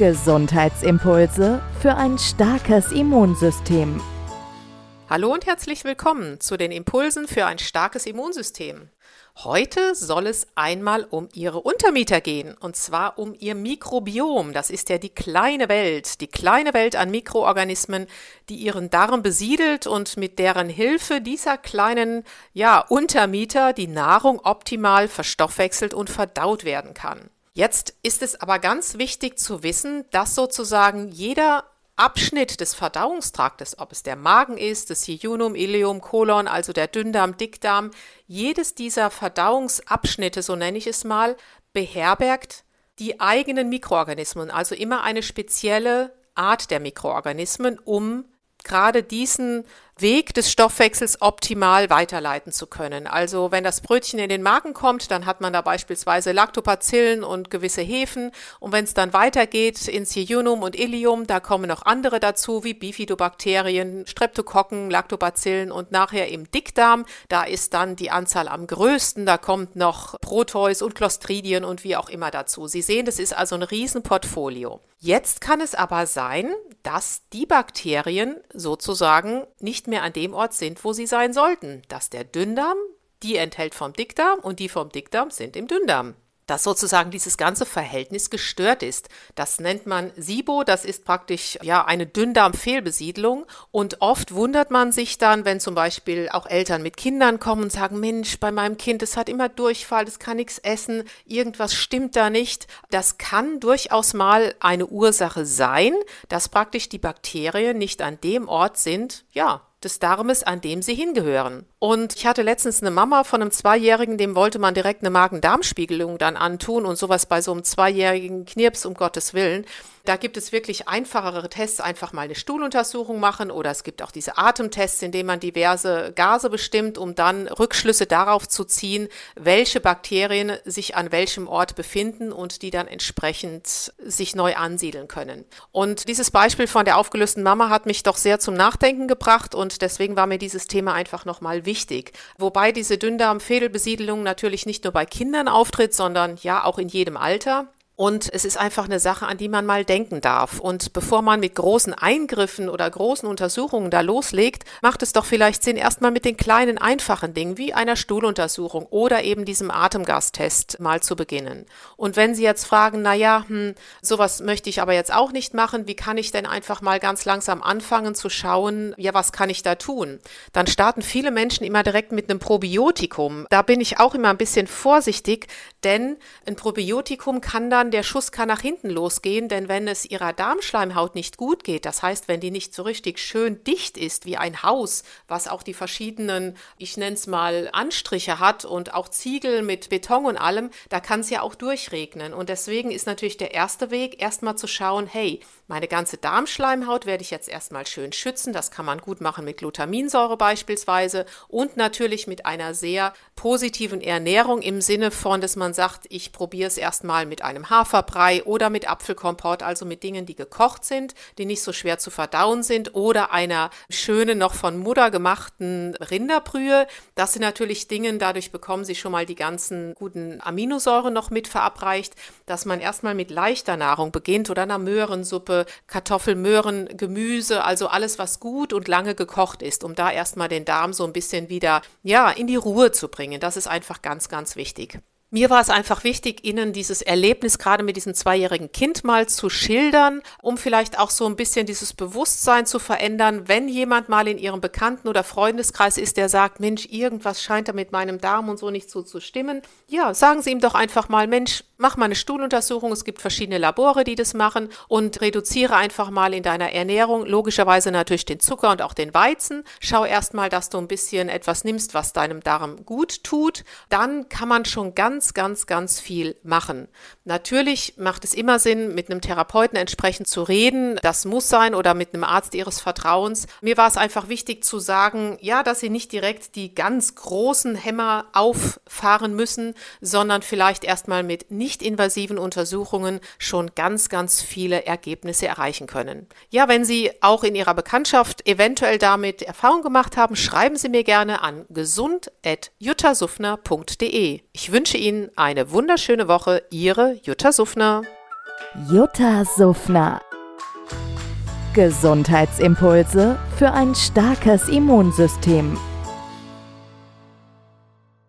Gesundheitsimpulse für ein starkes Immunsystem. Hallo und herzlich willkommen zu den Impulsen für ein starkes Immunsystem. Heute soll es einmal um Ihre Untermieter gehen, und zwar um Ihr Mikrobiom. Das ist ja die kleine Welt, die kleine Welt an Mikroorganismen, die Ihren Darm besiedelt und mit deren Hilfe dieser kleinen, ja, Untermieter die Nahrung optimal verstoffwechselt und verdaut werden kann. Jetzt ist es aber ganz wichtig zu wissen, dass sozusagen jeder Abschnitt des Verdauungstraktes, ob es der Magen ist, das Jejunum, Ileum, Kolon, also der Dünndarm, Dickdarm, jedes dieser Verdauungsabschnitte, so nenne ich es mal, beherbergt die eigenen Mikroorganismen, also immer eine spezielle Art der Mikroorganismen, um gerade diesen Weg des Stoffwechsels optimal weiterleiten zu können. Also wenn das Brötchen in den Magen kommt, dann hat man da beispielsweise Lactobacillen und gewisse Hefen. Und wenn es dann weitergeht ins Jejunum und Ilium, da kommen noch andere dazu, wie Bifidobakterien, Streptokokken, Lactobacillen und nachher im Dickdarm, da ist dann die Anzahl am größten. Da kommt noch Proteus und Clostridien und wie auch immer dazu. Sie sehen, das ist also ein Riesenportfolio. Jetzt kann es aber sein, dass die Bakterien sozusagen nicht mehr an dem Ort sind, wo sie sein sollten. Dass der Dünndarm die enthält vom Dickdarm und die vom Dickdarm sind im Dünndarm dass sozusagen dieses ganze Verhältnis gestört ist. Das nennt man SIBO, das ist praktisch ja eine Dünndarmfehlbesiedlung und oft wundert man sich dann, wenn zum Beispiel auch Eltern mit Kindern kommen und sagen, Mensch, bei meinem Kind, es hat immer Durchfall, es kann nichts essen, irgendwas stimmt da nicht. Das kann durchaus mal eine Ursache sein, dass praktisch die Bakterien nicht an dem Ort sind, ja, des Darmes, an dem sie hingehören. Und ich hatte letztens eine Mama von einem Zweijährigen, dem wollte man direkt eine Magen-Darm-Spiegelung dann antun und sowas bei so einem zweijährigen Knirps, um Gottes Willen. Da gibt es wirklich einfachere Tests, einfach mal eine Stuhluntersuchung machen oder es gibt auch diese Atemtests, in denen man diverse Gase bestimmt, um dann Rückschlüsse darauf zu ziehen, welche Bakterien sich an welchem Ort befinden und die dann entsprechend sich neu ansiedeln können. Und dieses Beispiel von der aufgelösten Mama hat mich doch sehr zum Nachdenken gebracht und deswegen war mir dieses Thema einfach nochmal wichtig. Wobei diese Dünndarm-Fädelbesiedelung natürlich nicht nur bei Kindern auftritt, sondern ja auch in jedem Alter. Und es ist einfach eine Sache, an die man mal denken darf. Und bevor man mit großen Eingriffen oder großen Untersuchungen da loslegt, macht es doch vielleicht Sinn, erstmal mit den kleinen, einfachen Dingen wie einer Stuhluntersuchung oder eben diesem Atemgastest mal zu beginnen. Und wenn Sie jetzt fragen, na ja, hm, sowas möchte ich aber jetzt auch nicht machen, wie kann ich denn einfach mal ganz langsam anfangen zu schauen, ja, was kann ich da tun? Dann starten viele Menschen immer direkt mit einem Probiotikum. Da bin ich auch immer ein bisschen vorsichtig, denn ein Probiotikum kann dann der Schuss kann nach hinten losgehen, denn wenn es ihrer Darmschleimhaut nicht gut geht, das heißt, wenn die nicht so richtig schön dicht ist wie ein Haus, was auch die verschiedenen, ich nenne es mal, Anstriche hat und auch Ziegel mit Beton und allem, da kann es ja auch durchregnen. Und deswegen ist natürlich der erste Weg, erstmal zu schauen, hey, meine ganze Darmschleimhaut werde ich jetzt erstmal schön schützen. Das kann man gut machen mit Glutaminsäure beispielsweise und natürlich mit einer sehr positiven Ernährung im Sinne von, dass man sagt, ich probiere es erstmal mit einem Haferbrei oder mit Apfelkompott, also mit Dingen, die gekocht sind, die nicht so schwer zu verdauen sind oder einer schönen, noch von Mutter gemachten Rinderbrühe. Das sind natürlich Dinge, dadurch bekommen Sie schon mal die ganzen guten Aminosäuren noch mit verabreicht, dass man erstmal mit leichter Nahrung beginnt oder einer Möhrensuppe, Kartoffel, Möhren, Gemüse, also alles, was gut und lange gekocht ist, um da erstmal den Darm so ein bisschen wieder, ja, in die Ruhe zu bringen. Das ist einfach ganz, ganz wichtig. Mir war es einfach wichtig, Ihnen dieses Erlebnis gerade mit diesem zweijährigen Kind mal zu schildern, um vielleicht auch so ein bisschen dieses Bewusstsein zu verändern, wenn jemand mal in Ihrem Bekannten- oder Freundeskreis ist, der sagt, Mensch, irgendwas scheint da mit meinem Darm und so nicht so zu stimmen. Ja, sagen Sie ihm doch einfach mal, Mensch, mach mal eine Stuhluntersuchung. Es gibt verschiedene Labore, die das machen und reduziere einfach mal in deiner Ernährung logischerweise natürlich den Zucker und auch den Weizen. Schau erst mal, dass du ein bisschen etwas nimmst, was deinem Darm gut tut. Dann kann man schon ganz ganz, ganz, viel machen. Natürlich macht es immer Sinn, mit einem Therapeuten entsprechend zu reden. Das muss sein oder mit einem Arzt Ihres Vertrauens. Mir war es einfach wichtig zu sagen, ja, dass Sie nicht direkt die ganz großen Hämmer auffahren müssen, sondern vielleicht erstmal mit nicht invasiven Untersuchungen schon ganz, ganz viele Ergebnisse erreichen können. Ja, wenn Sie auch in Ihrer Bekanntschaft eventuell damit Erfahrung gemacht haben, schreiben Sie mir gerne an gesund.juttasufner.de. Ich wünsche Ihnen eine wunderschöne Woche. Ihre Jutta Suffner. Jutta Suffner. Gesundheitsimpulse für ein starkes Immunsystem.